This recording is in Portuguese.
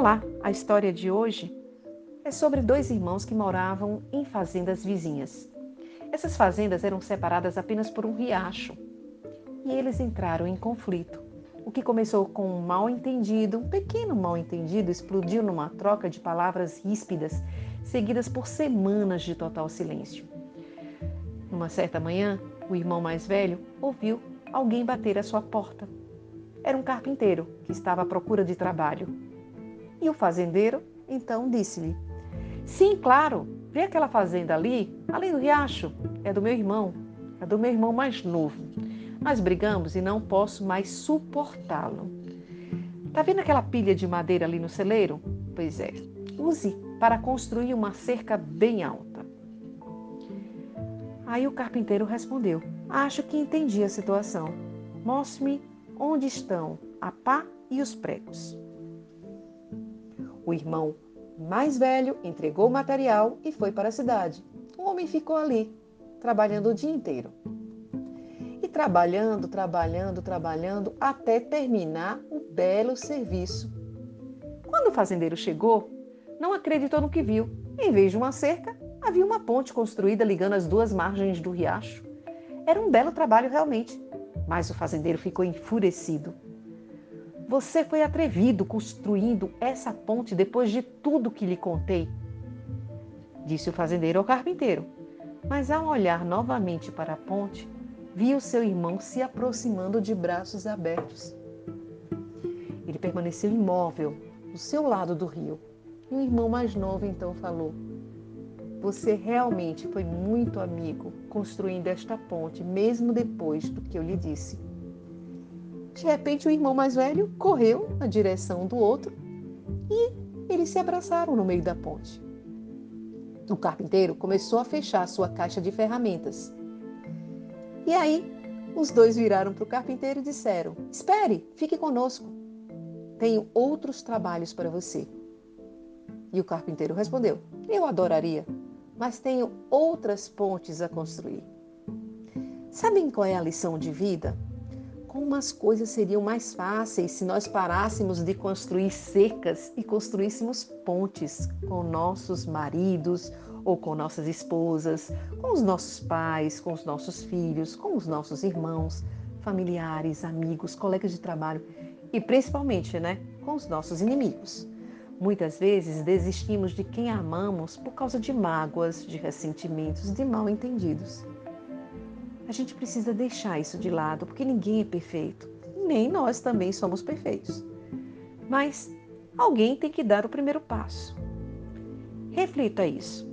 Olá, a história de hoje é sobre dois irmãos que moravam em fazendas vizinhas. Essas fazendas eram separadas apenas por um riacho e eles entraram em conflito. O que começou com um mal entendido, um pequeno mal entendido, explodiu numa troca de palavras ríspidas, seguidas por semanas de total silêncio. Numa certa manhã, o irmão mais velho ouviu alguém bater à sua porta. Era um carpinteiro que estava à procura de trabalho. E o fazendeiro então disse-lhe: Sim, claro, vê aquela fazenda ali, além do riacho, é do meu irmão, é do meu irmão mais novo. Nós brigamos e não posso mais suportá-lo. Tá vendo aquela pilha de madeira ali no celeiro? Pois é, use para construir uma cerca bem alta. Aí o carpinteiro respondeu: Acho que entendi a situação. Mostre-me onde estão a pá e os pregos. O irmão mais velho entregou o material e foi para a cidade. O homem ficou ali, trabalhando o dia inteiro. E trabalhando, trabalhando, trabalhando, até terminar o belo serviço. Quando o fazendeiro chegou, não acreditou no que viu. Em vez de uma cerca, havia uma ponte construída ligando as duas margens do riacho. Era um belo trabalho realmente, mas o fazendeiro ficou enfurecido. Você foi atrevido construindo essa ponte depois de tudo que lhe contei, disse o fazendeiro ao carpinteiro. Mas ao olhar novamente para a ponte, viu seu irmão se aproximando de braços abertos. Ele permaneceu imóvel, do seu lado do rio. E o irmão mais novo então falou: Você realmente foi muito amigo construindo esta ponte, mesmo depois do que eu lhe disse. De repente, o irmão mais velho correu na direção do outro e eles se abraçaram no meio da ponte. O carpinteiro começou a fechar sua caixa de ferramentas. E aí, os dois viraram para o carpinteiro e disseram: Espere, fique conosco. Tenho outros trabalhos para você. E o carpinteiro respondeu: Eu adoraria, mas tenho outras pontes a construir. Sabem qual é a lição de vida? Como as coisas seriam mais fáceis se nós parássemos de construir cercas e construíssemos pontes com nossos maridos ou com nossas esposas, com os nossos pais, com os nossos filhos, com os nossos irmãos, familiares, amigos, colegas de trabalho e principalmente, né, com os nossos inimigos. Muitas vezes desistimos de quem amamos por causa de mágoas, de ressentimentos, de mal entendidos. A gente precisa deixar isso de lado, porque ninguém é perfeito, nem nós também somos perfeitos. Mas alguém tem que dar o primeiro passo. Reflita isso.